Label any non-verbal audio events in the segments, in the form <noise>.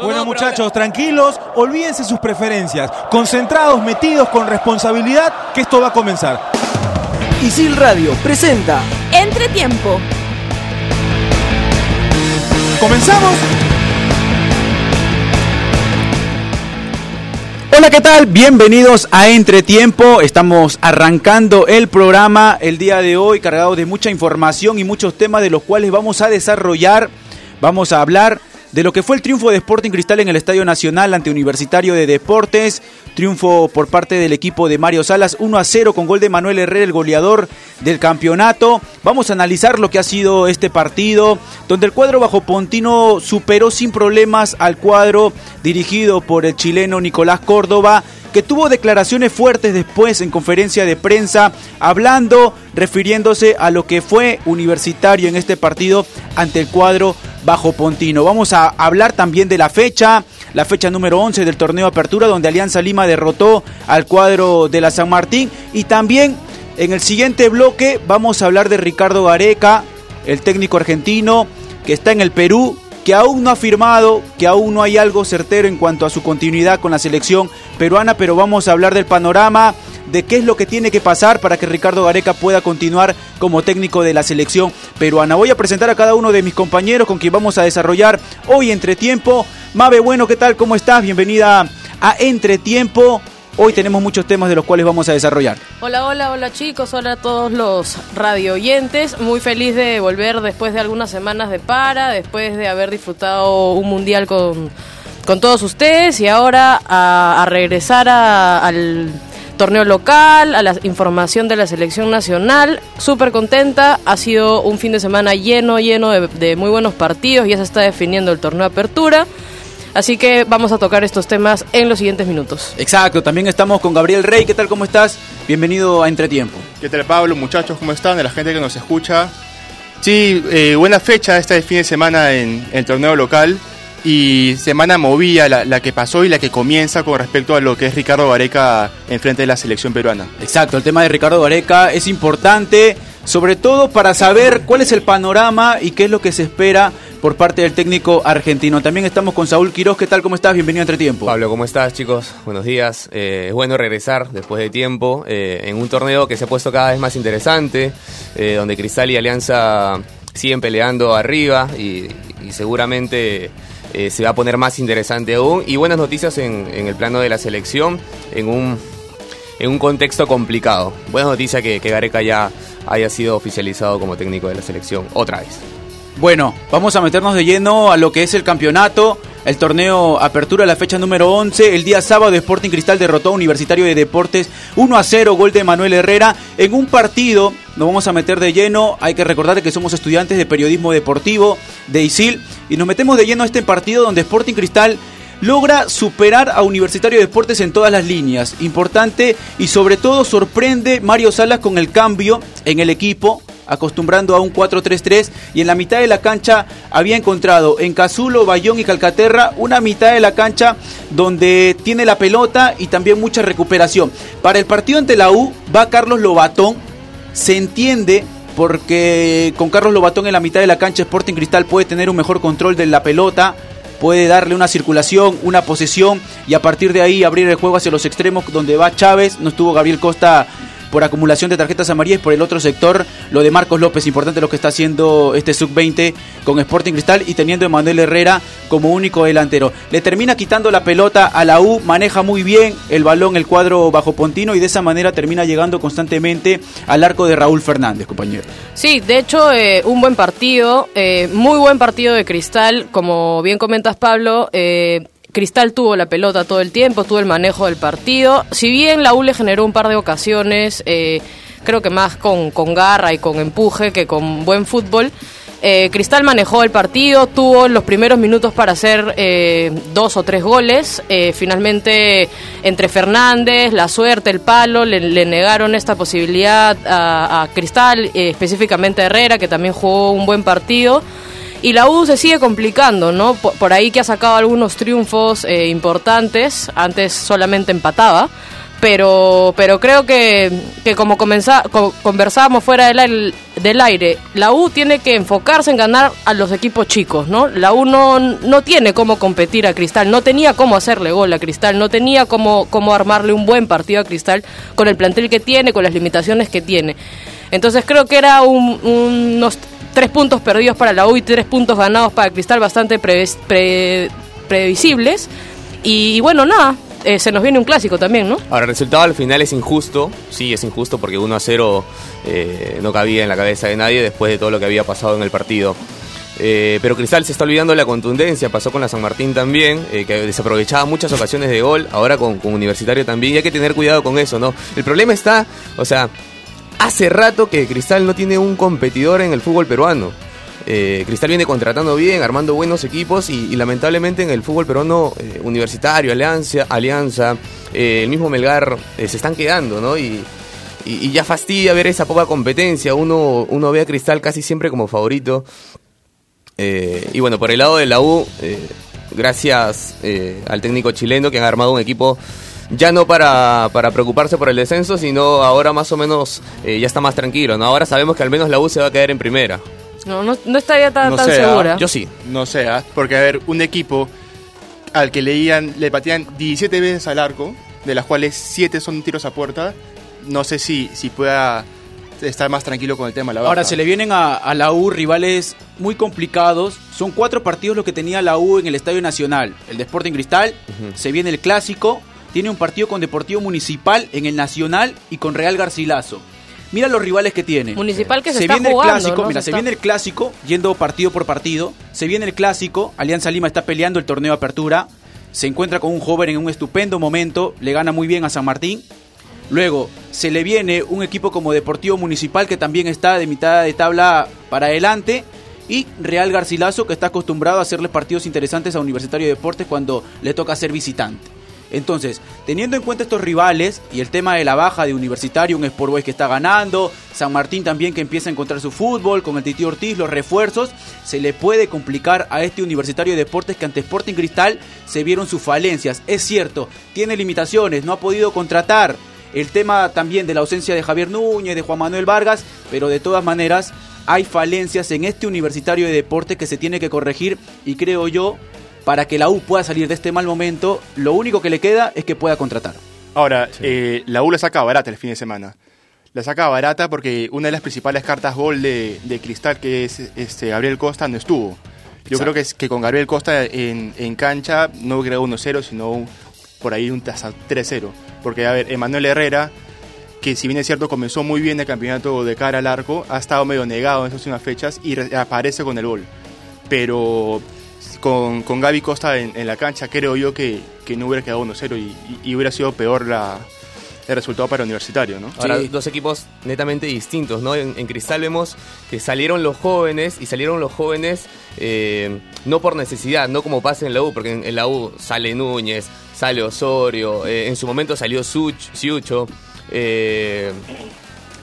Bueno muchachos, tranquilos, olvídense sus preferencias, concentrados, metidos con responsabilidad, que esto va a comenzar. Isil Radio presenta Entretiempo. ¿Comenzamos? Hola, ¿qué tal? Bienvenidos a Entretiempo. Estamos arrancando el programa el día de hoy cargado de mucha información y muchos temas de los cuales vamos a desarrollar. Vamos a hablar de lo que fue el triunfo de Sporting Cristal en el Estadio Nacional ante Universitario de Deportes. Triunfo por parte del equipo de Mario Salas, 1 a 0 con gol de Manuel Herrera, el goleador del campeonato. Vamos a analizar lo que ha sido este partido, donde el cuadro bajo Pontino superó sin problemas al cuadro dirigido por el chileno Nicolás Córdoba que tuvo declaraciones fuertes después en conferencia de prensa, hablando, refiriéndose a lo que fue universitario en este partido ante el cuadro bajo Pontino. Vamos a hablar también de la fecha, la fecha número 11 del torneo Apertura, donde Alianza Lima derrotó al cuadro de la San Martín. Y también en el siguiente bloque vamos a hablar de Ricardo Gareca, el técnico argentino que está en el Perú, que aún no ha firmado, que aún no hay algo certero en cuanto a su continuidad con la selección peruana, pero vamos a hablar del panorama, de qué es lo que tiene que pasar para que Ricardo Gareca pueda continuar como técnico de la selección peruana. Voy a presentar a cada uno de mis compañeros con quien vamos a desarrollar hoy Entretiempo. Mabe, bueno, ¿qué tal? ¿Cómo estás? Bienvenida a Entretiempo. Hoy tenemos muchos temas de los cuales vamos a desarrollar. Hola, hola, hola chicos, hola a todos los radio oyentes. Muy feliz de volver después de algunas semanas de para, después de haber disfrutado un mundial con, con todos ustedes y ahora a, regresar al torneo local, a la información de la selección nacional. Súper contenta, ha sido un fin de semana lleno, lleno de, de muy buenos partidos, ya se está definiendo el torneo Apertura. Así que vamos a tocar estos temas en los siguientes minutos. Exacto, también estamos con Gabriel Rey. ¿Qué tal? ¿Cómo estás? Bienvenido a Entretiempo. ¿Qué tal Pablo? Muchachos, ¿cómo están? De la gente que nos escucha. Sí, eh, buena fecha esta de fin de semana en, el torneo local y semana movida la, la, que pasó y la que comienza con respecto a lo que es Ricardo Gareca en frente de la selección peruana. Exacto, el tema de Ricardo Gareca es importante, sobre todo para saber cuál es el panorama y qué es lo que se espera por parte del técnico argentino. También estamos con Saúl Quiroz. ¿Qué tal? ¿Cómo estás? Bienvenido a Entretiempo. Pablo, ¿cómo estás, chicos? Buenos días. Eh, es bueno regresar después de tiempo eh, en un torneo que se ha puesto cada vez más interesante, eh, donde Cristal y Alianza siguen peleando arriba y, y seguramente se va a poner más interesante aún. Y buenas noticias en, en el plano de la selección, en un, en un contexto complicado. Buena noticia que, que Gareca ya haya sido oficializado como técnico de la selección otra vez. Bueno, vamos a meternos de lleno a lo que es el campeonato. El torneo Apertura, la fecha número 11. El día sábado, Sporting Cristal derrotó a Universitario de Deportes 1 a 0, gol de Manuel Herrera. En un partido, nos vamos a meter de lleno. Hay que recordar que somos estudiantes de periodismo deportivo de ISIL. Y nos metemos de lleno a este partido donde Sporting Cristal logra superar a Universitario de Deportes en todas las líneas. Importante y sobre todo sorprende Mario Salas con el cambio en el equipo acostumbrando a un 4-3-3 y en la mitad de la cancha había encontrado en Cazulo, Bayón y Calcaterra una mitad de la cancha donde tiene la pelota y también mucha recuperación. Para el partido ante la U va Carlos Lobatón, se entiende porque con Carlos Lobatón en la mitad de la cancha Sporting Cristal puede tener un mejor control de la pelota, puede darle una circulación, una posesión y a partir de ahí abrir el juego hacia los extremos donde va Chávez, no estuvo Gabriel Costa por acumulación de tarjetas amarillas por el otro sector lo de Marcos López, importante lo que está haciendo este sub-20 con Sporting Cristal y teniendo a Manuel Herrera como único delantero. Le termina quitando la pelota a la U, maneja muy bien el balón, el cuadro bajo Pontino y de esa manera termina llegando constantemente al arco de Raúl Fernández, compañero. Sí, de hecho, eh, un buen partido, eh, muy buen partido de Cristal, como bien comentas Pablo. Eh, Cristal tuvo la pelota todo el tiempo, tuvo el manejo del partido. Si bien la U le generó un par de ocasiones, eh, creo que más con, con, garra y con empuje que con buen fútbol. Eh, Cristal manejó el partido, tuvo los primeros minutos para hacer eh, dos o tres goles. Finalmente, entre Fernández, la suerte, el palo, le, le negaron esta posibilidad a, a Cristal, específicamente a Herrera, que también jugó un buen partido y la U se sigue complicando, ¿no? Por, ahí que ha sacado algunos triunfos eh, importantes, antes solamente empataba, pero pero creo que, que como comenza, co- conversábamos fuera del del aire, la U tiene que enfocarse en ganar a los equipos chicos, ¿no? La U no, no tiene cómo competir a Cristal, no tenía cómo hacerle gol a Cristal, no tenía cómo, cómo armarle un buen partido a Cristal con el plantel que tiene, con las limitaciones que tiene. Entonces creo que era un- unos tres puntos perdidos para la U y tres puntos ganados para Cristal bastante previsibles. Y, bueno, nada, eh, se nos viene un clásico también, ¿no? Ahora, el resultado al final es injusto. Sí, es injusto porque 1 a 0 eh, no cabía en la cabeza de nadie después de todo lo que había pasado en el partido. Eh, pero Cristal se está olvidando de la contundencia, pasó con la San Martín también, que desaprovechaba muchas ocasiones de gol, ahora con, con Universitario también, y hay que tener cuidado con eso, ¿no? El problema está, o sea, hace rato que Cristal no tiene un competidor en el fútbol peruano. Eh, Cristal viene contratando bien, armando buenos equipos y, lamentablemente en el fútbol peruano eh, universitario, Alianza, Alianza eh, el mismo Melgar se están quedando, ¿no? Y, y- ya fastidia ver esa poca competencia. Uno, uno ve a Cristal casi siempre como favorito. Y bueno, por el lado de la U, gracias al técnico chileno que han armado un equipo ya no para, para preocuparse por el descenso, sino ahora más o menos eh, ya está más tranquilo, ¿no? Ahora sabemos que al menos la U se va a quedar en primera. No, no, no estaría tan, No tan segura. Yo sí. No sé, ¿ah? porque a ver, un equipo al que leían, le patean 17 veces al arco, de las cuales 7 son tiros a puerta, no sé si, si pueda estar más tranquilo con el tema de la baja. Ahora se le vienen a, a la U rivales muy complicados. Son cuatro partidos lo que tenía la U en el Estadio Nacional. El de Sporting Cristal, se viene el Clásico, tiene un partido con Deportivo Municipal en el Nacional y con Real Garcilaso. Mira los rivales que tiene. Municipal que se, se está viene jugando. el clásico, ¿no? mira, se, está- viene el clásico, yendo partido por partido. Se viene el clásico, Alianza Lima está peleando el torneo de apertura. Se encuentra con un joven en un estupendo momento, le gana muy bien a San Martín. Luego se le viene un equipo como Deportivo Municipal que también está de mitad de tabla para adelante. Y Real Garcilaso que está acostumbrado a hacerle partidos interesantes a Universitario de Deportes cuando le toca ser visitante. Entonces, teniendo en cuenta estos rivales y el tema de la baja de Universitario, un Sport Boys que está ganando, San Martín también que empieza a encontrar su fútbol, con el Titi Ortiz, los refuerzos, se le puede complicar a este Universitario de Deportes que ante Sporting Cristal se vieron sus falencias. Es cierto, tiene limitaciones, no ha podido contratar. El tema también de la ausencia de Javier Núñez, de Juan Manuel Vargas, pero de todas maneras hay falencias en este Universitario de Deportes que se tiene que corregir y creo yo para que la U pueda salir de este mal momento, lo único que le queda es que pueda contratar. Ahora, eh, la U la saca barata el fin de semana. La saca barata porque una de las principales cartas gol de, de Cristal, que es este, Gabriel Costa, no estuvo. Yo Exacto. creo que, es, que con Gabriel Costa en, en cancha no creó 1-0, sino por ahí un hasta 3-0. Porque, a ver, Emanuel Herrera, que si bien es cierto comenzó muy bien el campeonato de cara al arco, ha estado medio negado en estas últimas fechas y re- aparece con el gol. Pero con, con Gaby Costa en, en la cancha creo yo que, que no hubiera quedado 1-0 y, y- y hubiera sido peor la, el resultado para Universitario, ¿no? Ahora, Sí. dos equipos netamente distintos, ¿no? En, en Cristal vemos que salieron los jóvenes y salieron los jóvenes eh, no por necesidad, no como pasa en la U, porque en, en la U sale Núñez, sale Osorio, eh, en su momento salió Such, Siucho, eh,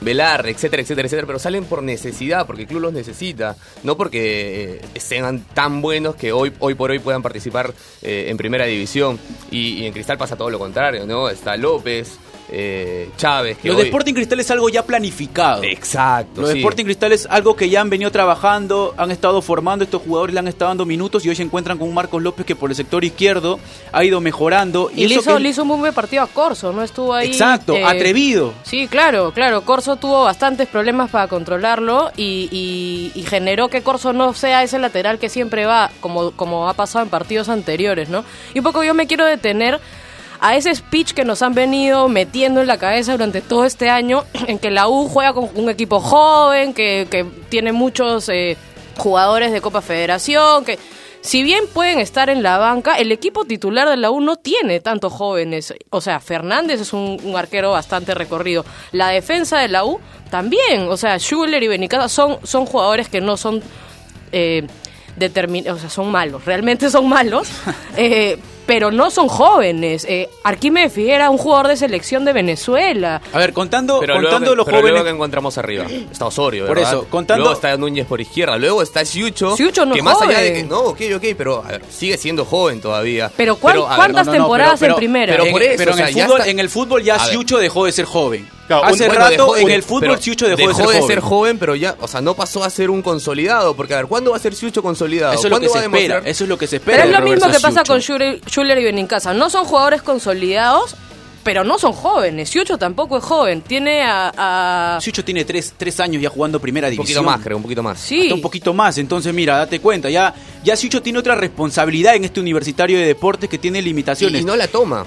Velar, etcétera, etcétera, etcétera, pero salen por necesidad, porque el club los necesita, no porque eh, sean tan buenos que hoy, hoy por hoy puedan participar eh, en primera división. Y, y en Cristal pasa todo lo contrario, ¿no? Está López, eh, Chávez, que Lo hoy- de Sporting Cristal es algo ya planificado. Exacto. Lo de sí. Sporting Cristal es algo que ya han venido trabajando, han estado formando, estos jugadores le han estado dando minutos y hoy se encuentran con un Marcos López que por el sector izquierdo ha ido mejorando. Y le eso hizo, que- le hizo un muy buen partido a Corso, ¿no? Estuvo ahí. Exacto, eh, atrevido. Sí, claro, claro. Corso tuvo bastantes problemas para controlarlo y, y- y generó que Corso no sea ese lateral que siempre va, como, como ha pasado en partidos anteriores, ¿no? Y un poco yo me quiero detener a ese speech que nos han venido metiendo en la cabeza durante todo este año, <clears throat> en que la U juega con un equipo joven, que, que tiene muchos eh, jugadores de Copa Federación, que si bien pueden estar en la banca, el equipo titular de la U no tiene tantos jóvenes. O sea, Fernández es un, un arquero bastante recorrido. La defensa de la U también. O sea, Schuller y Benicata son, son jugadores que no son... Eh, o sea, son malos, realmente son malos. <laughs> Eh, pero no son jóvenes. Eh, Arquímedes Figuera, un jugador de selección de Venezuela. A ver, contando, Pero, contando luego, los pero jóvenes. luego que encontramos arriba. Está Osorio, Por ¿verdad? eso, contando- Luego está Núñez por izquierda. Luego está Siucho. Siucho no que es más allá de joven. que. No, ok, ok, pero a ver, sigue siendo joven todavía. Pero, ¿cuán- ver, ¿cuántas no, no, no, temporadas pero- en primera? pero en- por eso, pero en, o sea, el fútbol, está- en el fútbol ya. Siucho dejó de ser joven. Claro, Hace Bueno, rato dejó- en el fútbol Siucho dejó, de ser joven. ser joven, pero ya, o sea, no pasó a ser un consolidado. Porque, a ver, ¿cuándo va a ser Siucho consolidado? Eso es lo que ¿Cuándo se espera. Eso es lo que se espera. Pero es lo mismo que pasa con Schuller y Benincasa. No son jugadores consolidados, pero no son jóvenes. Siucho tampoco es joven. Tiene a... a- Siucho tiene tres, tres años ya jugando primera Un división. poquito más, creo, un poquito más. Sí. Hasta un poquito más, entonces mira, date cuenta, ya, ya Siucho tiene otra responsabilidad en este universitario de deportes que tiene Y, limitaciones. y no la toma.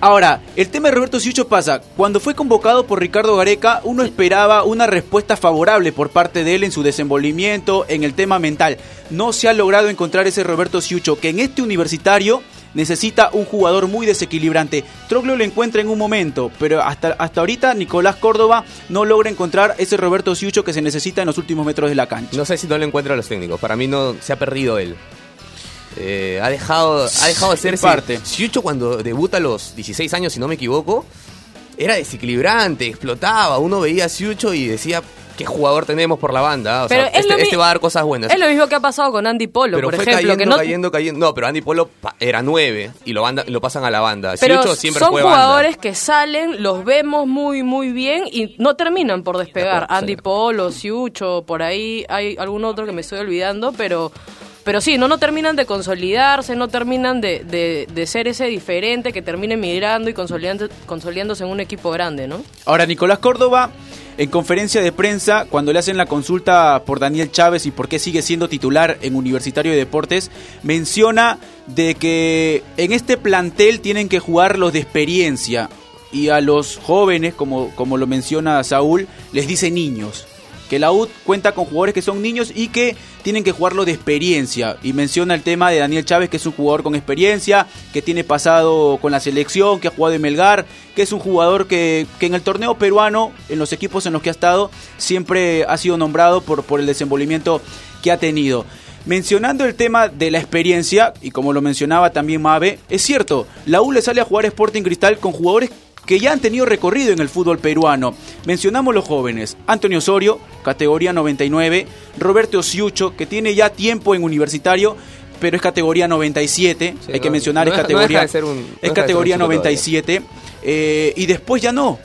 Ahora, el tema de Roberto Siucho pasa, cuando fue convocado por Ricardo Gareca, uno esperaba una respuesta favorable por parte de él en su desenvolvimiento, en el tema mental. No se ha logrado encontrar ese Roberto Siucho, que en este universitario necesita un jugador muy desequilibrante. Troglio lo encuentra en un momento, pero hasta, hasta ahorita Nicolás Córdoba no logra encontrar ese Roberto Siucho que se necesita en los últimos metros de la cancha. No sé si no lo encuentra a los técnicos. Para mí no se ha perdido él. Eh, ha dejado ha dejado de ser parte. Siucho cuando debuta a los 16 años, si no me equivoco, era desequilibrante, explotaba. Uno veía a Siucho y decía, ¿qué jugador tenemos por la banda? O Pero sea, es este, este va a dar cosas buenas. Es lo mismo que ha pasado con Andy Polo, pero por fue ejemplo. cayendo, que no, cayendo, cayendo. No, pero Andy Polo era 9 y lo, banda- lo pasan a la banda. Pero Siucho siempre son fue jugadores banda. que salen, los vemos muy, muy bien y no terminan por despegar. De acuerdo, Andy sí. Polo, Siucho, por ahí hay algún otro que me estoy olvidando, pero, pero sí, no, no terminan de consolidarse, no terminan de, de, de ser ese diferente que termine migrando y consolidando- consolidándose en un equipo grande, ¿no? Ahora, Nicolás Córdoba, en conferencia de prensa, cuando le hacen la consulta por Daniel Chávez y por qué sigue siendo titular en Universitario de Deportes, menciona de que en este plantel tienen que jugar los de experiencia y a los jóvenes, como, como lo menciona Saúl, les dice niños. Que la UD cuenta con jugadores que son niños y que tienen que jugarlo de experiencia. Y menciona el tema de Daniel Chávez, que es un jugador con experiencia, que tiene pasado con la selección, que ha jugado en Melgar, que es un jugador que, que en el torneo peruano, en los equipos en los que ha estado, siempre ha sido nombrado por, por el desenvolvimiento que ha tenido. Mencionando el tema de la experiencia, y como lo mencionaba también Mabe, es cierto, la U le sale a jugar Sporting Cristal con jugadores que ya han tenido recorrido en el fútbol peruano. Mencionamos los jóvenes, Antonio Osorio, categoría 99, Roberto Siucho, que tiene ya tiempo en universitario, pero es categoría 97, Sí, hay que mencionar, no es no categoría, de un- es categoría chico todavía. 97, eh, y después ya no.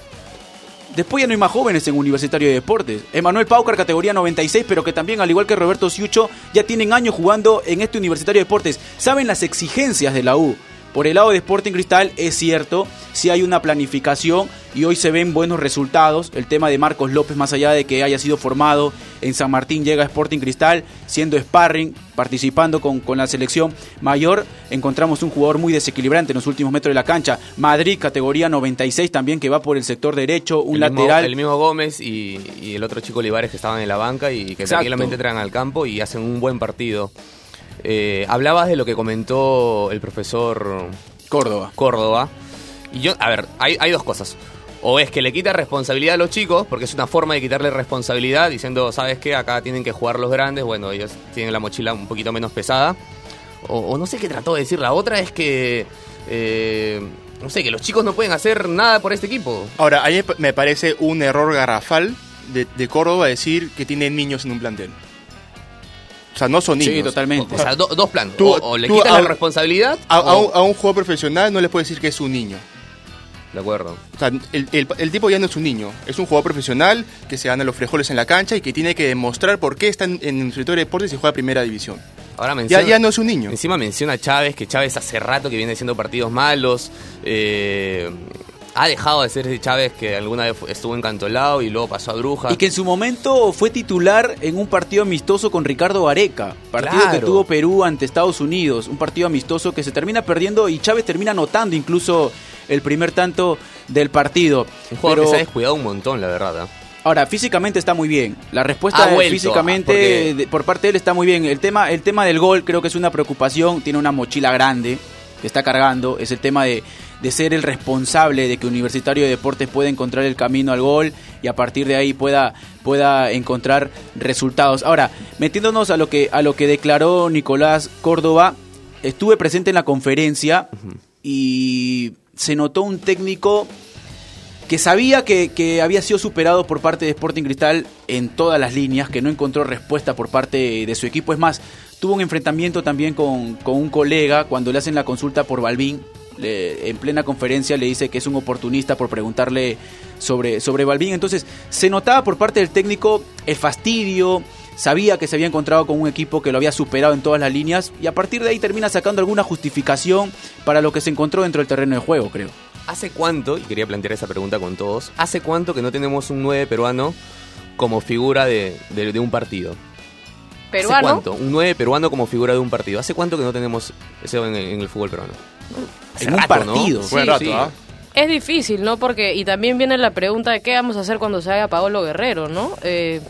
Después ya no hay más jóvenes en Universitario de Deportes. Emanuel Paucar, categoría 96, pero que también, al igual que Roberto Siucho, ya tienen años jugando en este Universitario de Deportes. Saben las exigencias de la U. Por el lado de Sporting Cristal es cierto, si hay una planificación y hoy se ven buenos resultados. El tema de Marcos López, más allá de que haya sido formado en San Martín, llega a Sporting Cristal, siendo sparring, participando con, con la selección mayor. Encontramos un jugador muy desequilibrante en los últimos metros de la cancha. Madrid, categoría 96 también, que va por el sector derecho, un el mismo- lateral. el mismo Gómez y, y el otro chico Olivares que estaban en la banca y que Exacto. tranquilamente entran al campo y hacen un buen partido. Eh, hablabas de lo que comentó el profesor Córdoba. Córdoba. Y yo, a ver, hay, hay dos cosas. O es que le quita responsabilidad a los chicos, porque es una forma de quitarle responsabilidad, diciendo, ¿sabes qué? Acá tienen que jugar los grandes, bueno, ellos tienen la mochila un poquito menos pesada. O, o no sé qué trató de decir. La otra es que, eh, no sé, que los chicos no pueden hacer nada por este equipo. Ahora, a mí me parece un error garrafal de, de Córdoba decir que tiene niños en un plantel. O sea, no son niños. Sí, totalmente. O sea, do- dos planes. Tú- o, o le quitas la responsabilidad. A, a un, a un jugador profesional no le puede decir que es un niño. De acuerdo. O sea, el, el- el tipo ya no es un niño, es un jugador profesional que se gana los frijoles en la cancha y que tiene que demostrar por qué está en, en el territorio de deportes y juega primera división. Ahora Ya, menciona, ya no es un niño. Encima menciona a Chávez, que Chávez hace rato que viene haciendo partidos malos. eh, ha dejado de ser ese Chávez que alguna vez estuvo encantolado y luego pasó a Bruja. Y que en su momento fue titular en un partido amistoso con Ricardo Areca. Partido que tuvo Perú ante Estados Unidos. Un partido amistoso que se termina perdiendo y Chávez termina anotando incluso el primer tanto del partido. Un jugador Pero- que se ha descuidado un montón, la verdad. ¿eh? Ahora, físicamente está muy bien. La respuesta vuelto, físicamente porque- de- por parte de él está muy bien. El tema, el tema del gol creo que es una preocupación. Tiene una mochila grande que está cargando. Es el tema de, de ser el responsable de que Universitario de Deportes pueda encontrar el camino al gol y a partir de ahí pueda, pueda encontrar resultados. Ahora, metiéndonos a lo que, a lo que declaró Nicolás Córdoba, estuve presente en la conferencia y se notó un técnico que sabía que, que había sido superado por parte de Sporting Cristal en todas las líneas, que no encontró respuesta por parte de su equipo. Es más, tuvo un enfrentamiento también con, con un colega cuando le hacen la consulta por Balbín. Le- en plena conferencia le dice que es un oportunista por preguntarle sobre, sobre Balbín. Entonces, se notaba por parte del técnico el fastidio, sabía que se había encontrado con un equipo que lo había superado en todas las líneas y a partir de ahí termina sacando alguna justificación para lo que se encontró dentro del terreno de juego, creo. ¿Hace cuánto, y quería plantear esa pregunta con todos, ¿hace cuánto que no tenemos un 9 peruano como figura de, de- de un partido? ¿Hace Peruano. cuánto? Un 9 peruano como figura de un partido. ¿Hace cuánto que no tenemos eso en, en el fútbol peruano? Hace En un ¿no? partido. Buen rato, sí. ¿ah? Es difícil, ¿no? Porque, y también viene la pregunta de qué vamos a hacer cuando se haga Paolo Guerrero, ¿no? Eh,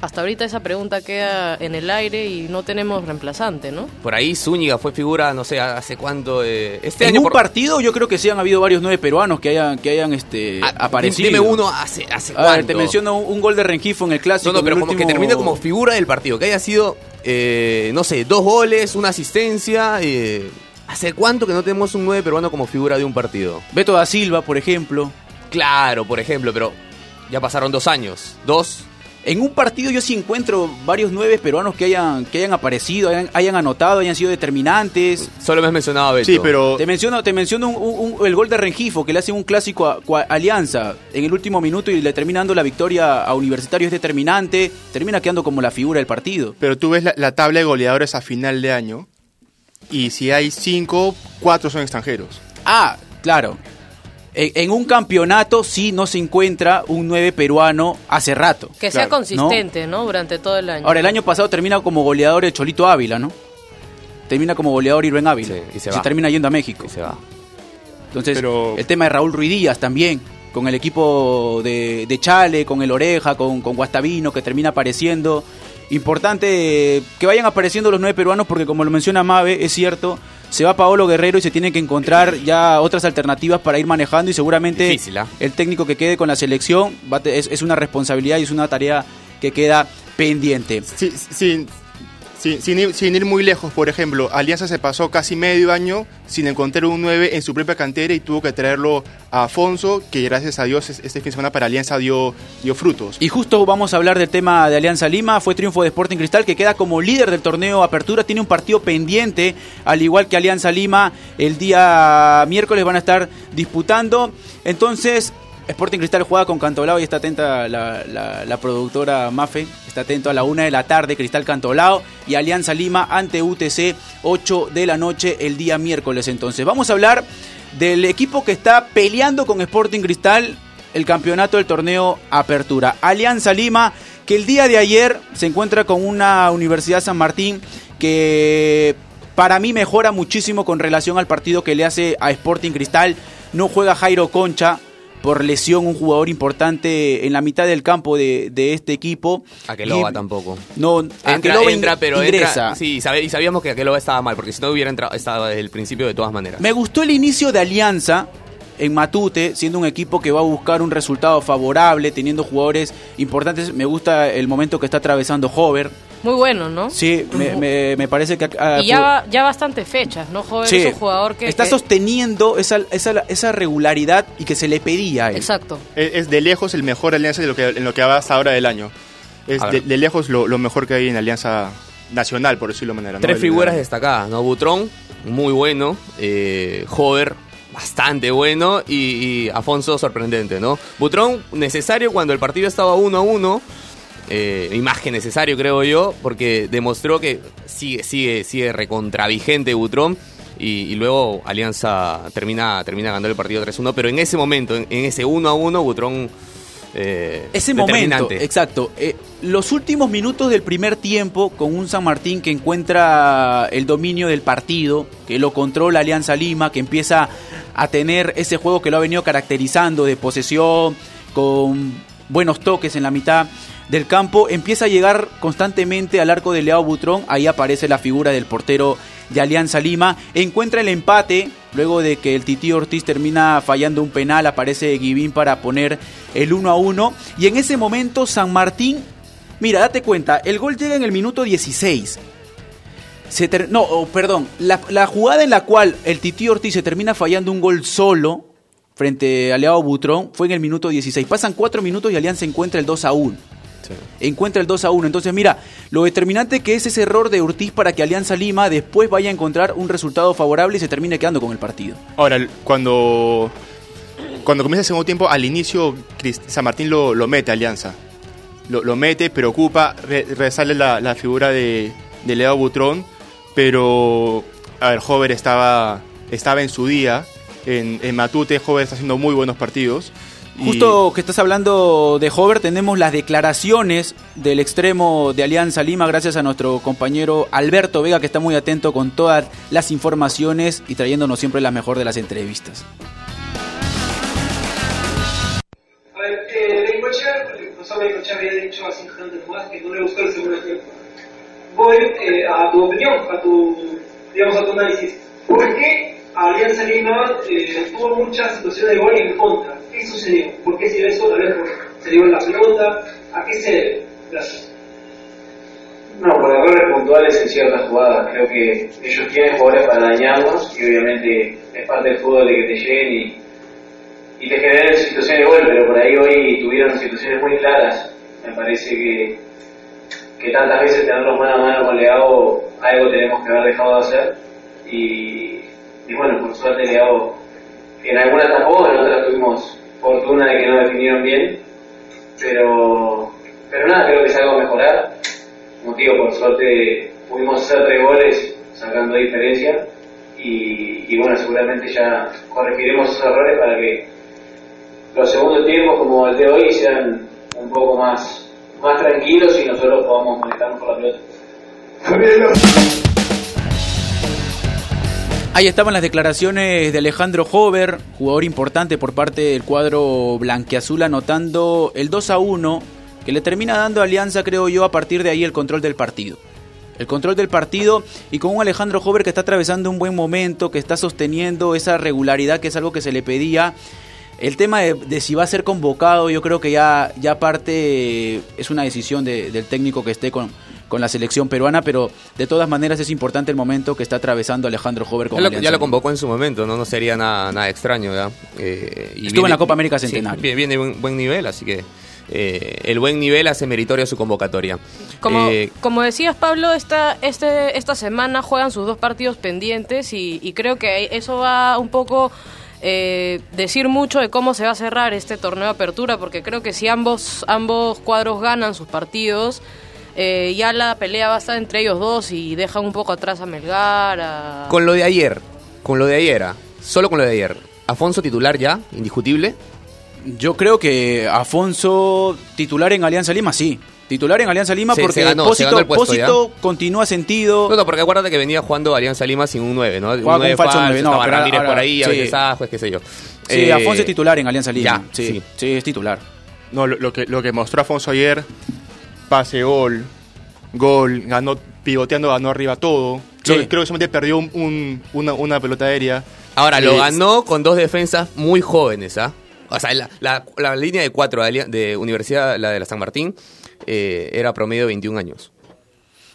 hasta ahorita esa pregunta queda en el aire y no tenemos reemplazante, ¿no? Por ahí Zúñiga fue figura, no sé, hace cuánto. eh, este en año un por- partido yo creo que sí han habido varios nueve peruanos que hayan, que hayan este, Ah, aparecido. Dime uno hace, hace A ver, te menciono un, un gol de Rengifo en el clásico. No, no, pero como que termine como figura del partido, que haya sido, eh, no sé, dos goles, una asistencia. eh, ¿Hace cuánto que no tenemos un 9 peruano como figura de un partido? Beto da Silva, por ejemplo. Claro, por ejemplo, pero ya pasaron dos años. Dos. En un partido yo sí encuentro varios nueve peruanos que hayan, que hayan aparecido, hayan, hayan anotado, hayan sido determinantes. Solo me has mencionado a Beto. Sí, pero Te menciono, te menciono un- un- un- el gol de Rengifo, que le hace un clásico a, a Alianza en el último minuto y le termina dando la victoria a Universitario. Es determinante, termina quedando como la figura del partido. Pero tú ves la, la tabla de goleadores a final de año y si hay cinco, cuatro son extranjeros. Ah, claro. En, en un campeonato sí no se encuentra un 9 peruano hace rato. Que sea Claro, consistente, ¿no? Durante todo el año. Ahora, el año pasado termina como goleador el Cholito Ávila, ¿no? Termina como goleador Irving Ávila. Sí, y se se va. termina yendo a México. Y se va. Entonces, Pero- el tema de Raúl Ruiz Díaz también, con el equipo de, de Chale, con el Oreja, con, con Guastavino, que termina apareciendo. Importante eh, que vayan apareciendo los nueve peruanos, porque como lo menciona Mabe, es cierto, se va Paolo Guerrero y se tienen que encontrar ya otras alternativas para ir manejando y seguramente Difícil, ¿ah? el técnico que quede con la selección va a te- es, es una responsabilidad y es una tarea que queda pendiente. Sí, sin, sin, sin ir, muy lejos, por ejemplo, Alianza se pasó casi medio año sin encontrar un 9 en su propia cantera y tuvo que traerlo a Afonso, que gracias a Dios es- este fin de semana para Alianza dio, dio frutos. Y justo vamos a hablar del tema de Alianza Lima. Fue triunfo de Sporting Cristal que queda como líder del torneo Apertura. Tiene un partido pendiente, al igual que Alianza Lima. El día miércoles van a estar disputando. Entonces, Sporting Cristal juega con Cantolao y está atenta la- la productora Mafe. Está atento a la una de la tarde, Cristal Cantolao. Y Alianza Lima ante UTC, 8 de la noche el día miércoles. Entonces, vamos a hablar del equipo que está peleando con Sporting Cristal el campeonato del torneo Apertura. Alianza Lima, que el día de ayer se encuentra con una Universidad San Martín que para mí mejora muchísimo con relación al partido que le hace a Sporting Cristal. No juega Jairo Concha por lesión, un jugador importante en la mitad del campo de, de este equipo. Aqueloba Y- tampoco. No, Entra, Aqueloba entra, pero ingresa. entra. Sí, y sabíamos que Aqueloba estaba mal, porque si no hubiera entrado, estaba desde el principio de todas maneras. Me gustó el inicio de Alianza en Matute, siendo un equipo que va a buscar un resultado favorable, teniendo jugadores importantes. Me gusta el momento que está atravesando Hover. Muy bueno, ¿no? Sí, me, me- me parece que... ah, Y ya, ya bastantes fechas, ¿no? Joven sí, es un jugador que... está que- sosteniendo esa, esa, esa regularidad y que se le pedía a él. Exacto. Es, es de lejos el mejor Alianza de lo que, en lo que va hasta ahora del año. Es de, lejos lo, lo mejor que hay en Alianza Nacional, por decirlo de manera. ¿no? Tres El- figuras destacadas, ¿no? Butrón, muy bueno. Eh, Hover, bastante bueno. Y, y Afonso, sorprendente, ¿no? Butrón, necesario cuando el partido estaba uno a uno. Eh, y más que necesario, creo yo, porque demostró que sigue, sigue, sigue recontravigente Butrón. Y, y luego Alianza termina, termina ganando el partido 3-1. Pero en ese momento, en, en ese 1 a 1, Butrón. Eh, Ese momento, exacto. Eh, los últimos minutos del primer tiempo con un San Martín que encuentra el dominio del partido, que lo controla Alianza Lima, que empieza a tener ese juego que lo ha venido caracterizando de posesión, con buenos toques en la mitad del campo, empieza a llegar constantemente al arco de Leao Butrón, ahí aparece la figura del portero de Alianza Lima, encuentra el empate, luego de que el Tití Ortiz termina fallando un penal, aparece Guivín para poner el 1 a 1, y en ese momento San Martín, mira, date cuenta, el gol llega en el minuto 16. se no, oh, perdón, la, la jugada en la cual el Titi Ortiz se termina fallando un gol solo frente a Leao Butrón fue en el minuto 16. Pasan cuatro minutos y Alianza encuentra el 2 a 1. Encuentra el 2 a 1. Entonces, mira, lo determinante que es ese error de Ortiz para que Alianza Lima después vaya a encontrar un resultado favorable y se termine quedando con el partido. Ahora, cuando, cuando comienza el segundo tiempo, al inicio San Martín lo, lo mete a Alianza. Lo, lo mete, preocupa, re- resale la, la figura de, de Leo Butrón, pero, a ver, Hover estaba, estaba en su día. En, en Matute, Hover está haciendo muy buenos partidos. Y- Justo que estás hablando de Hover, tenemos las declaraciones del extremo de Alianza Lima, gracias a nuestro compañero Alberto Vega, que está muy atento con todas las informaciones y trayéndonos siempre la mejor de las entrevistas. A ver, eh, el profesor había dicho hace instantes más que no le gustó el segundo tiempo. Voy eh, a tu opinión, a tu, digamos, a tu análisis. ¿Por qué Alianza Lima eh, tuvo muchas situaciones de gol en contra? ¿Qué sucedió? ¿Por qué se dio eso? Tal vez se dio la pelota. ¿A qué se debe? Gracias. No, por errores puntuales en ciertas jugadas. Creo que ellos tienen jugadores para dañarnos y obviamente es parte del fútbol de que te lleguen y, y te generen situaciones de gol, pero por ahí hoy tuvieron situaciones muy claras. Me parece que, que tantas veces tenerlos mano a mano con Leao, algo tenemos que haber dejado de hacer. Y, y bueno, por suerte Leao en algunas tapó, en otras tuvimos fortuna de que no definieron bien. Pero, pero nada, creo que es algo a mejorar como por suerte pudimos hacer tres goles sacando diferencia y, y bueno, seguramente ya corregiremos esos errores para que los segundos tiempos como el de hoy sean un poco más, más tranquilos y nosotros podamos manejarnos por la pelota. Ahí estaban las declaraciones de Alejandro Hover, jugador importante por parte del cuadro blanqueazul, anotando el 2 a 1, que le termina dando Alianza, creo yo, a partir de ahí el control del partido. El control del partido y con un Alejandro Hover que está atravesando un buen momento, que está sosteniendo esa regularidad que es algo que se le pedía. El tema de, si va a ser convocado, yo creo que ya, ya parte es una decisión de- del técnico que esté con, con la selección peruana, pero de todas maneras es importante el momento que está atravesando Alejandro Hover con Ya lo, ya lo convocó en su momento, no, no sería nada, nada extraño. ¿ya? Eh, y Estuvo en la Copa América sí, Centenario. viene, viene buen, buen nivel, así que eh, el buen nivel hace meritorio su convocatoria. Como, Eh, como decías, Pablo, esta, este, esta semana juegan sus dos partidos pendientes y, y creo que eso va un poco eh, decir mucho de cómo se va a cerrar este torneo de apertura, porque creo que si ambos, ambos cuadros ganan sus partidos, eh, ya la pelea va a estar entre ellos dos y dejan un poco atrás a Melgar. A... Con lo de ayer, con lo de ayer, ah, solo con lo de ayer. Afonso titular ya, indiscutible. Yo creo que Afonso, titular en Alianza Lima, sí. Titular en Alianza Lima porque se ganó, se Pósito, ganó el puesto Pósito continúa sentido. No, no, porque acuérdate que venía jugando Alianza Lima sin un 9, ¿no? Un Jugaba con 9 un falso nueve, no, estaba pero Ramírez ahora- por ahí, a veces Ajuez, qué sé yo. Sí, Eh, Afonso es titular en Alianza Lima. ya, sí, sí. sí, es titular. No, lo, lo que, lo que mostró Afonso ayer, pase, gol, gol, ganó pivoteando, ganó arriba todo. Creo, Sí. creo que solamente perdió un- un- una, una pelota aérea. Ahora, lo Eh, ganó con dos defensas muy jóvenes, ¿ah? O sea, la, la- la línea de cuatro de, de Universidad, la de la San Martín, eh, era promedio 21 años.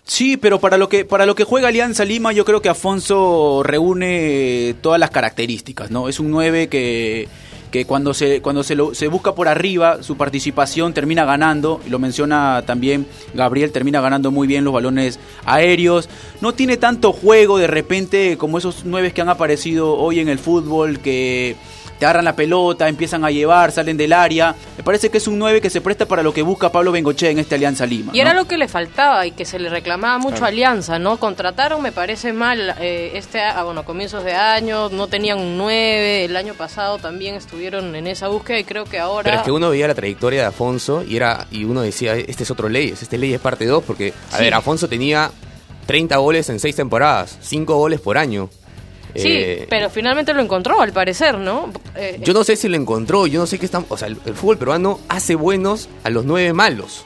Sí, pero para lo que para lo que juega Alianza Lima, yo creo que Afonso reúne todas las características, ¿no? Es un 9 que, que cuando se cuando se, lo- se busca por arriba, su participación termina ganando, y lo menciona también Gabriel, termina ganando muy bien los balones aéreos. No tiene tanto juego de repente como esos 9 que han aparecido hoy en el fútbol que te agarran la pelota, empiezan a llevar, salen del área. Me parece que es un 9 que se presta para lo que busca Pablo Bengoche en este Alianza Lima. Y era lo que le faltaba y que se le reclamaba mucho a Alianza, ¿no? Contrataron, me parece mal, eh, este, ah, bueno, comienzos de año, no tenían un 9, el año pasado también estuvieron en esa búsqueda y creo que ahora... Pero es que uno veía la trayectoria de Afonso y era y uno decía, este es otro Leyes, este Leyes parte 2, porque, a Sí. ver, Afonso tenía 30 goles en 6 temporadas, 5 goles por año. Sí, Eh, pero finalmente lo encontró, al parecer, ¿no? Eh, Yo no sé si lo encontró, yo no sé qué están... O sea, el, el fútbol peruano hace buenos a los nueve malos.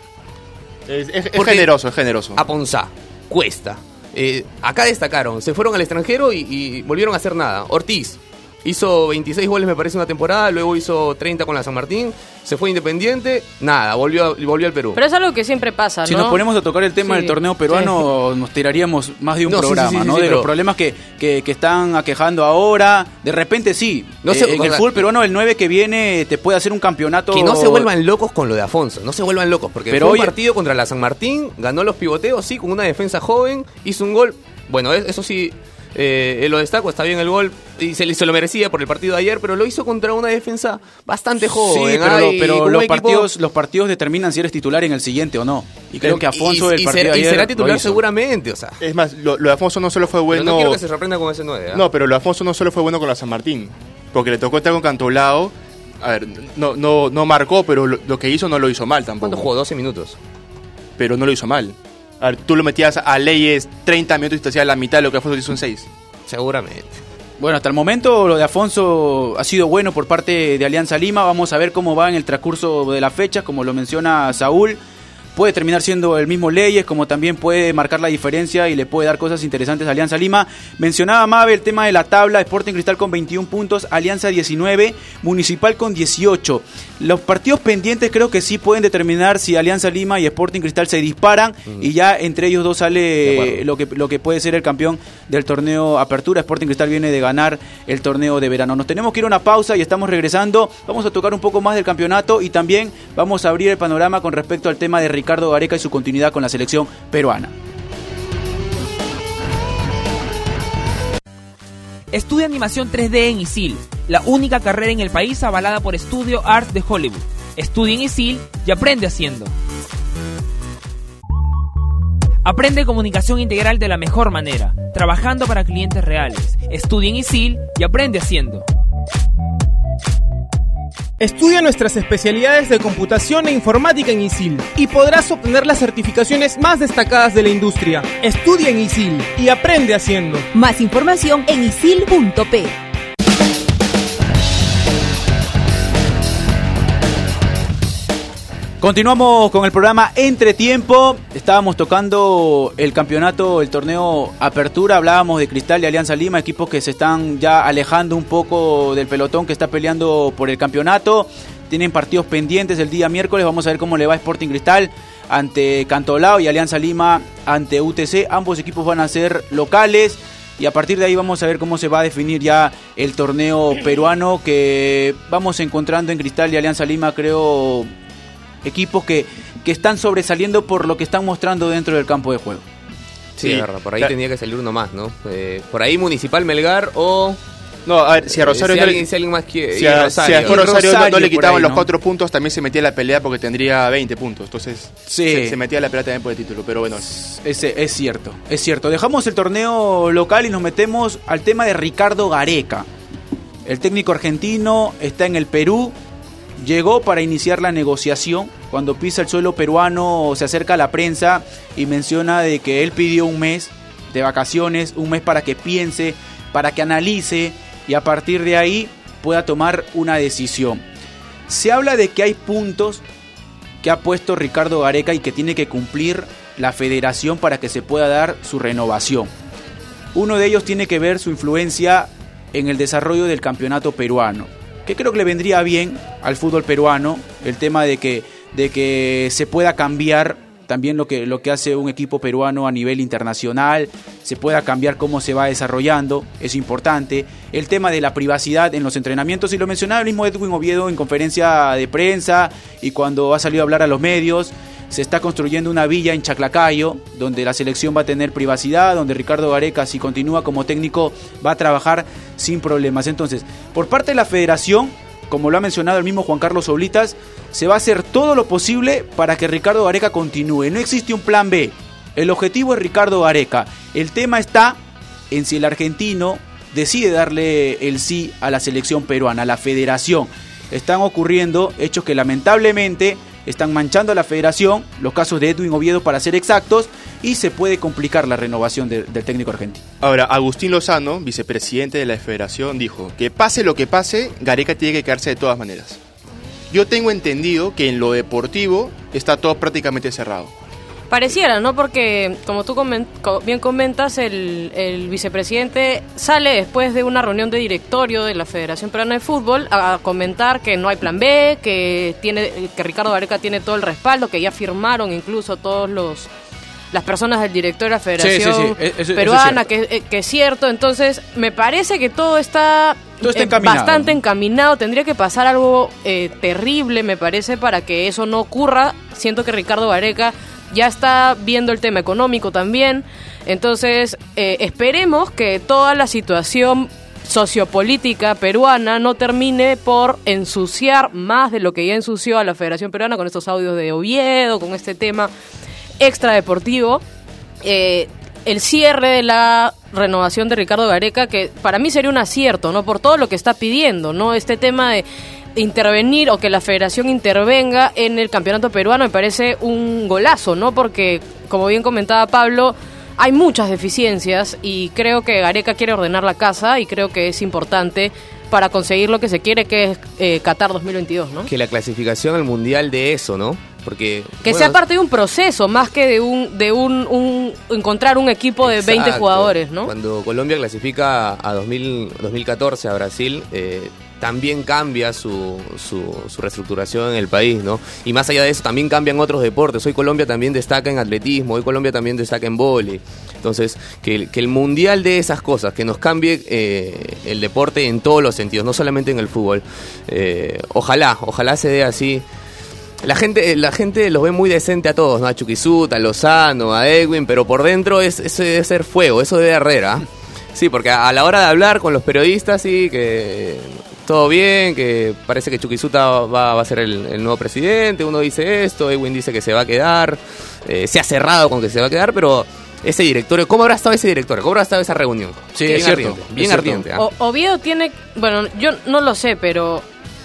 Es, es- es Porque- generoso, es generoso. A Ponzá, Cuesta. Eh, acá destacaron, se fueron al extranjero y, y volvieron a hacer nada. Ortiz, Hizo 26 goles, me parece, una temporada, luego hizo 30 con la San Martín, se fue Independiente, nada, volvió, volvió al Perú. Pero es algo que siempre pasa, ¿no? Si nos ponemos a tocar el tema Sí, del torneo peruano, nos tiraríamos más de un No, programa, sí, sí, ¿no? sí, de pero- los problemas que, que, que están aquejando ahora. De repente sí. No Eh, sé, en el fútbol peruano, el 9 que viene te puede hacer un campeonato. Que no se vuelvan locos con lo de Afonso, no se vuelvan locos, porque Pero fue hoy- un partido contra la San Martín, ganó los pivoteos, sí, con una defensa joven, hizo un gol, bueno, es- eso sí, eh, lo destaco, está bien el gol, y se, lo merecía por el partido de ayer, pero lo hizo contra una defensa bastante joven. Sí, pero, ay, un los, equipo- partidos, los partidos determinan si eres titular en el siguiente o no. Y creo que Afonso y, el y partido será, de y será titular seguramente, o sea. Es más, lo, lo de Afonso no solo fue pero bueno. no quiero que se sorprenda con ese 9. ¿ah? No, pero lo de Afonso no solo fue bueno con la San Martín, porque le tocó estar con Cantolao. A ver, no, no, no marcó, pero lo, lo que hizo no lo hizo mal ¿Cuánto tampoco. jugó? 12 minutos. Pero no lo hizo mal. A ver, tú lo metías a leyes 30 minutos y te hacía la mitad de lo que Afonso hizo en 6. Seguramente. Bueno, hasta el momento lo de Afonso ha sido bueno por parte de Alianza Lima. Vamos a ver cómo va en el transcurso de la fecha, como lo menciona Saúl. Puede terminar siendo el mismo Leyes, como también puede marcar la diferencia y le puede dar cosas interesantes a Alianza Lima. Mencionaba Mabe el tema de la tabla, Sporting Cristal con 21 puntos, Alianza 19, Municipal con 18. Los partidos pendientes creo que sí pueden determinar si Alianza Lima y Sporting Cristal se disparan y ya entre ellos dos sale lo que, lo que puede ser el campeón del torneo Apertura. Sporting Cristal viene de ganar el torneo de verano. Nos tenemos que ir a una pausa y estamos regresando. Vamos a tocar un poco más del campeonato y también vamos a abrir el panorama con respecto al tema de Ricardo Gareca y su continuidad con la selección peruana. Estudia animación 3D en ISIL, la única carrera en el país avalada por Studio Art de Hollywood. Estudia en ISIL y aprende haciendo. Aprende comunicación integral de la mejor manera, trabajando para clientes reales. Estudia en ISIL y aprende haciendo. Estudia nuestras especialidades de computación e informática en ISIL y podrás obtener las certificaciones más destacadas de la industria. Estudia en ISIL y aprende haciendo. Más información en isil.p. Continuamos con el programa Entretiempo. Estábamos tocando el campeonato, el torneo Apertura. Hablábamos de Cristal y Alianza Lima, equipos que se están ya alejando un poco del pelotón que está peleando por el campeonato. Tienen partidos pendientes el día miércoles. Vamos a ver cómo le va Sporting Cristal ante Cantolao y Alianza Lima ante UTC. Ambos equipos van a ser locales. Y a partir de ahí vamos a ver cómo se va a definir ya el torneo peruano que vamos encontrando en Cristal y Alianza Lima, creo, equipos que, que están sobresaliendo por lo que están mostrando dentro del campo de juego. Sí, Sí. es verdad, por ahí La- tenía que salir uno más, ¿no? Eh, por ahí Municipal Melgar o... No, a ver, si a Rosario si, no le- alguien, si alguien más quiere... Si y a, Rosario. si a Rosario, Rosario no- no, le quitaban ahí, los ¿no? cuatro puntos, también se metía en la pelea porque tendría 20 puntos. Entonces, Sí. se, se metía en la pelea también por el título. Pero bueno, Ese, es cierto, es cierto. Dejamos el torneo local y nos metemos al tema de Ricardo Gareca. El técnico argentino está en el Perú, llegó para iniciar la negociación. Cuando pisa el suelo peruano se acerca a la prensa y menciona de que él pidió un mes de vacaciones, un mes para que piense, para que analice y a partir de ahí pueda tomar una decisión. Se habla de que hay puntos que ha puesto Ricardo Gareca y que tiene que cumplir la federación para que se pueda dar su renovación. Uno de ellos tiene que ver su influencia en el desarrollo del campeonato peruano, que creo que le vendría bien al fútbol peruano el tema de que, de que se pueda cambiar también lo que, lo que hace un equipo peruano a nivel internacional, se pueda cambiar cómo se va desarrollando, es importante. El tema de la privacidad en los entrenamientos, y lo mencionaba el mismo Edwin Oviedo en conferencia de prensa y cuando ha salido a hablar a los medios, se está construyendo una villa en Chaclacayo, donde la selección va a tener privacidad, donde Ricardo Gareca, si continúa como técnico, va a trabajar sin problemas. Entonces, por parte de la federación, como lo ha mencionado el mismo Juan Carlos Oblitas, se va a hacer todo lo posible para que Ricardo Gareca continúe. No existe un plan B. El objetivo es Ricardo Gareca. El tema está en si el argentino decide darle el sí a la selección peruana, a la federación. Están ocurriendo hechos que lamentablemente están manchando a la federación, los casos de Edwin Oviedo para ser exactos, y se puede complicar la renovación de- del técnico argentino. Ahora, Agustín Lozano, vicepresidente de la federación, dijo que pase lo que pase, Gareca tiene que quedarse de todas maneras. Yo tengo entendido que en lo deportivo está todo prácticamente cerrado. Pareciera, ¿no? Porque, como tú comen- co- bien comentas, el, el vicepresidente sale después de una reunión de directorio de la Federación Peruana de Fútbol a comentar que no hay plan B, que tiene que Ricardo Gareca tiene todo el respaldo, que ya firmaron incluso todos los las personas del director de la Federación sí, e- eso- eso es Peruana, que, eh, que es cierto. Entonces, me parece que todo está, Todo está eh, encaminado. bastante encaminado. Tendría que pasar algo eh, terrible, me parece, para que eso no ocurra. Siento que Ricardo Gareca ya está viendo el tema económico también. Entonces, eh, esperemos que toda la situación sociopolítica peruana no termine por ensuciar más de lo que ya ensució a la Federación Peruana con estos audios de Oviedo, con este tema extradeportivo. Eh, el cierre de la renovación de Ricardo Gareca, que para mí sería un acierto, ¿no? Por todo lo que está pidiendo, ¿no? Este tema de intervenir o que la federación intervenga en el campeonato peruano me parece un golazo, ¿no? Porque, como bien comentaba Pablo, hay muchas deficiencias y creo que Gareca quiere ordenar la casa y creo que es importante para conseguir lo que se quiere, que es eh, Qatar 2022, ¿no? Que la clasificación al mundial de eso, ¿no? Porque. Que bueno, sea parte de un proceso, más que de un de un, un- encontrar un equipo de 20 Exacto. jugadores, ¿no? Cuando Colombia clasifica a 2000 2014 a Brasil, eh, también cambia su, su, su reestructuración en el país, ¿no? Y más allá de eso, también cambian otros deportes. Hoy Colombia también destaca en atletismo, hoy Colombia también destaca en vóley. Entonces, que, el- que el mundial de esas cosas, que nos cambie eh, el deporte en todos los sentidos, no solamente en el fútbol. Eh, ojalá, ojalá se dé así. La gente, la gente los ve muy decente a todos, ¿no? A Chuquisuta, a Lozano, a Edwin, pero por dentro es, eso debe ser fuego, eso debe arder, ¿ah? Sí, porque a, a la hora de hablar con los periodistas, sí, que todo bien, que parece que Chuquisuta va, va a ser el, el nuevo presidente, uno dice esto, Edwin dice que se va a quedar, eh, se ha cerrado con que se va a quedar, pero ese directorio, ¿cómo habrá estado ese directorio? ¿Cómo habrá estado esa reunión? Sí, bien es cierto, ardiente, bien ardiente. ¿ah? O- Oviedo tiene, bueno, yo no lo sé, pero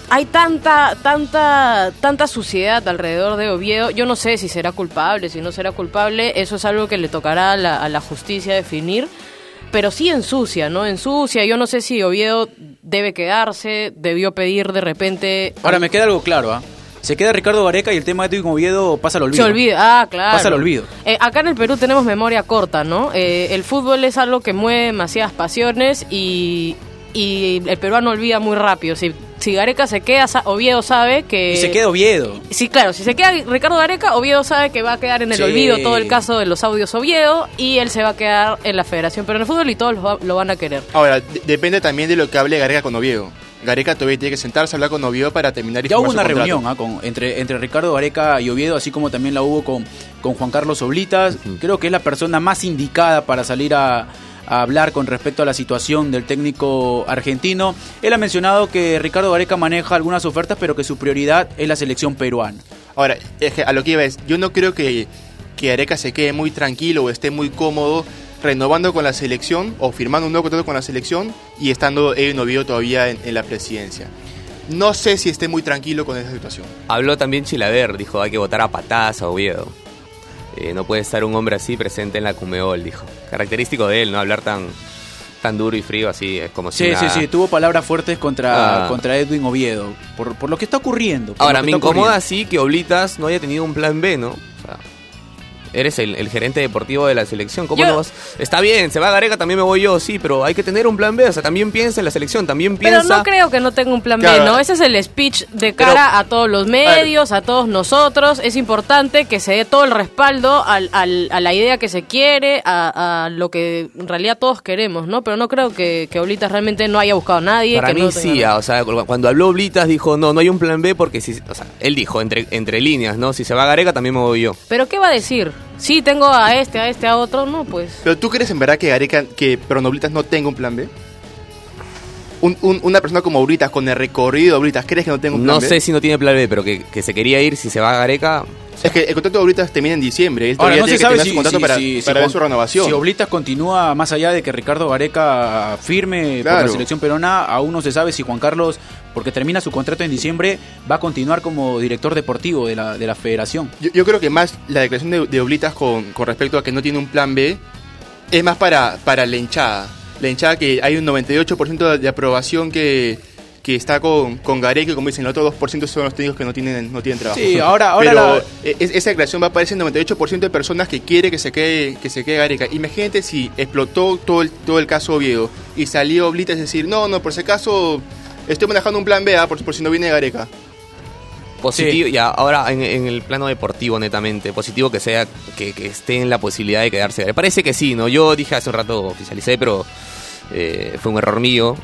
hay tanta, tanta, tanta suciedad alrededor de Oviedo. Yo no sé si será culpable, si no será culpable. Eso es algo que le tocará a la, a la justicia definir. Pero sí ensucia, ¿no? Ensucia. Yo no sé si Oviedo debe quedarse, debió pedir de repente. Ahora me queda algo claro, ¿ah? Se queda Ricardo Gareca y el tema de Edwin Oviedo pasa al olvido. Se olvida, ah, claro. Pasa al olvido. Eh, acá en el Perú tenemos memoria corta, ¿no? Eh, el fútbol es algo que mueve demasiadas pasiones y, y el peruano olvida muy rápido. Si, si Gareca se queda, Oviedo sabe que... Y se queda Oviedo. Sí, claro, si se queda Ricardo Gareca, Oviedo sabe que va a quedar en el Sí. olvido todo el caso de los audios Oviedo y él se va a quedar en la Federación Peruana de Fútbol y todos lo, va- lo van a querer. Ahora, de- depende también de lo que hable Gareca con Oviedo. Gareca todavía tiene que sentarse a hablar con Oviedo para terminar y Ya hubo una su reunión ¿ah? con, entre, entre Ricardo Gareca y Oviedo, así como también la hubo con, con Juan Carlos Oblitas. Creo que es la persona más indicada para salir a, a hablar con respecto a la situación del técnico argentino. Él ha mencionado que Ricardo Gareca maneja algunas ofertas, pero que su prioridad es la selección peruana. Ahora, es que a lo que iba es, yo no creo que, que Areca se quede muy tranquilo o esté muy cómodo renovando con la selección o firmando un nuevo contrato con la selección y estando Edwin Oviedo todavía en, en la presidencia. No sé si esté muy tranquilo con esa situación. Habló también Chilaver, dijo hay que votar a patadas a Oviedo. Eh, no puede estar un hombre así presente en la Cumeol, dijo. Característico de él, ¿no? Hablar tan, tan duro y frío así, es como si Sí, nada. sí, sí, tuvo palabras fuertes contra, Ah. contra Edwin Oviedo, por, por lo que está ocurriendo. Ahora, me incomoda así que Oblitas no haya tenido un plan B, ¿no? O sea, eres el, el gerente deportivo de la selección. ¿Cómo Yo- no vas? Está bien, se va Gareca, también me voy yo, sí, pero hay que tener un plan B. O sea, también piensa en la selección, también Pero piensa. no creo que no tenga un plan Claro. B, ¿no? Ese es el speech de cara a todos los medios, a todos nosotros. Es importante que se dé todo el respaldo al, al- a la idea que se quiere, a, a lo que en realidad todos queremos, ¿no? Pero no creo que, que Oblitas realmente no haya buscado a nadie. Para que mí no sí, o sea, cu- cuando habló Oblitas dijo, no, no hay un plan B porque si, o sea, él dijo entre, entre líneas, ¿no? Si se va Gareca también me voy yo. Pero ¿qué va a decir? Sí, tengo a este, a este, a otro, no, pues... ¿Pero tú crees en verdad que Gareca, que Pronoblitas no tenga un plan B? Un- un- una persona como Oblitas, con el recorrido de Oblitas, ¿crees que no tenga un plan No B? sé si no tiene plan B, pero que, que se quería ir si se va Gareca. Es que el contrato de Oblitas termina en diciembre. Él Ahora, no se sabe si, su contrato si- para, si- si para ver su renovación. Si Oblitas continúa más allá de que Ricardo Gareca firme por Claro. la selección peruana, aún no se sabe si Juan Carlos, porque termina su contrato en diciembre, va a continuar como director deportivo de la, de la federación. Yo, yo creo que más la declaración de, de Oblitas con, con respecto a que no tiene un plan B es más para, para la hinchada. La hinchada que hay un 98% de, de aprobación que, que está con, con Gareca, y como dicen, el otro 2% son los técnicos que no tienen, no tienen trabajo. Sí, ahora- ahora Pero la- e- es- esa declaración va a aparecer en 98% de personas que quiere que se quede, que se quede Gareca. Imagínate si explotó todo el, todo el caso Oviedo y salió Blita a decir, no, no, por si acaso estoy manejando un plan B, ah, por, por si no viene Gareca. Positivo, ya, ahora en, en el plano deportivo netamente, positivo que sea, que, que esté en la posibilidad de quedarse. Me parece que sí, ¿no? Yo dije hace un rato, oficialicé, pero eh, fue un error mío.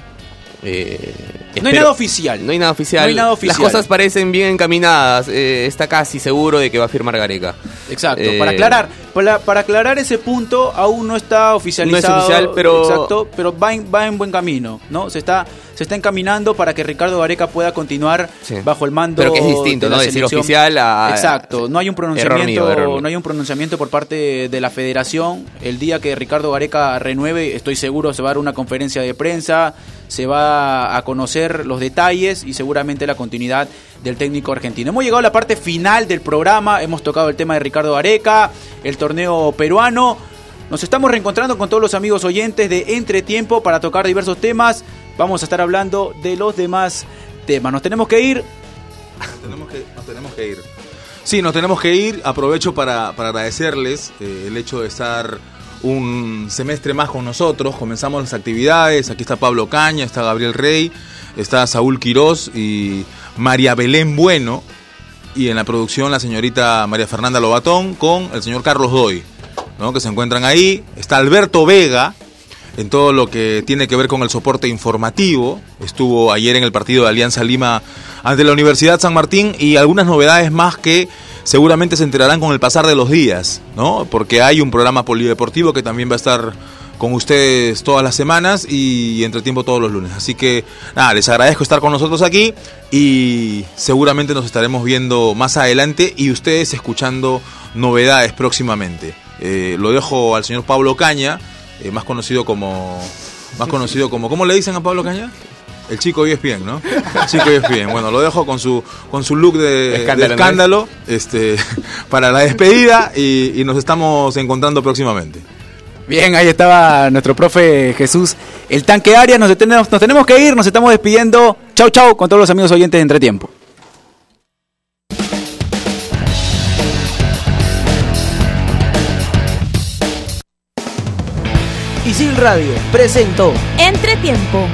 Eh, No hay espero- nada oficial. No hay nada oficial. No hay nada oficial. Las cosas parecen bien encaminadas. eh, está casi seguro de que va a firmar Gareca. Exacto, Eh, para aclarar, para, para aclarar ese punto, aún no está oficializado. No es oficial, pero- Exacto, pero va en, va en buen camino, ¿no? Se está, se está encaminando para que Ricardo Gareca pueda continuar Sí. bajo el mando. Pero que es distinto, de la ¿no? Decir oficial a- Exacto, no hay un Error pronunciamiento, mío, error mío. no hay un pronunciamiento por parte de la Federación. El día que Ricardo Gareca renueve, estoy seguro se va a dar una conferencia de prensa, se va a conocer los detalles y seguramente la continuidad del técnico argentino. Hemos llegado a la parte final del programa, hemos tocado el tema de Ricardo Gareca, el torneo peruano. Nos estamos reencontrando con todos los amigos oyentes de Entretiempo para tocar diversos temas. Vamos a estar hablando de los demás temas. Nos tenemos que ir. Tenemos que, nos tenemos que ir. Sí, nos tenemos que ir. Aprovecho para, para agradecerles eh, el hecho de estar un semestre más con nosotros. Comenzamos las actividades. Aquí está Pablo Caña, está Gabriel Rey, está Saúl Quirós y María Belén Bueno. Y en la producción la señorita María Fernanda Lobatón con el señor Carlos Doy, que se encuentran ahí. Está Alberto Vega, en todo lo que tiene que ver con el soporte informativo. Estuvo ayer en el partido de Alianza Lima ante la Universidad San Martín y algunas novedades más que seguramente se enterarán con el pasar de los días, ¿no? Porque hay un programa polideportivo que también va a estar con ustedes todas las semanas y entre tiempo todos los lunes. Así que nada, les agradezco estar con nosotros aquí y seguramente nos estaremos viendo más adelante y ustedes escuchando novedades próximamente. Eh, lo dejo al señor Pablo Caña, eh, más conocido como más conocido como ¿cómo le dicen a Pablo Caña? El chico ESPN, ¿no? El chico ESPN. Bueno, lo dejo con su con su look de de escándalo, Escándalo, este <laughs> para la despedida y, y nos estamos encontrando próximamente. Bien, ahí estaba nuestro profe Jesús, el tanque Arias. Nos nos tenemos que ir, nos estamos despidiendo. Chau, chau, con todos los amigos oyentes de Entretiempo. Isil Radio presentó Entretiempo.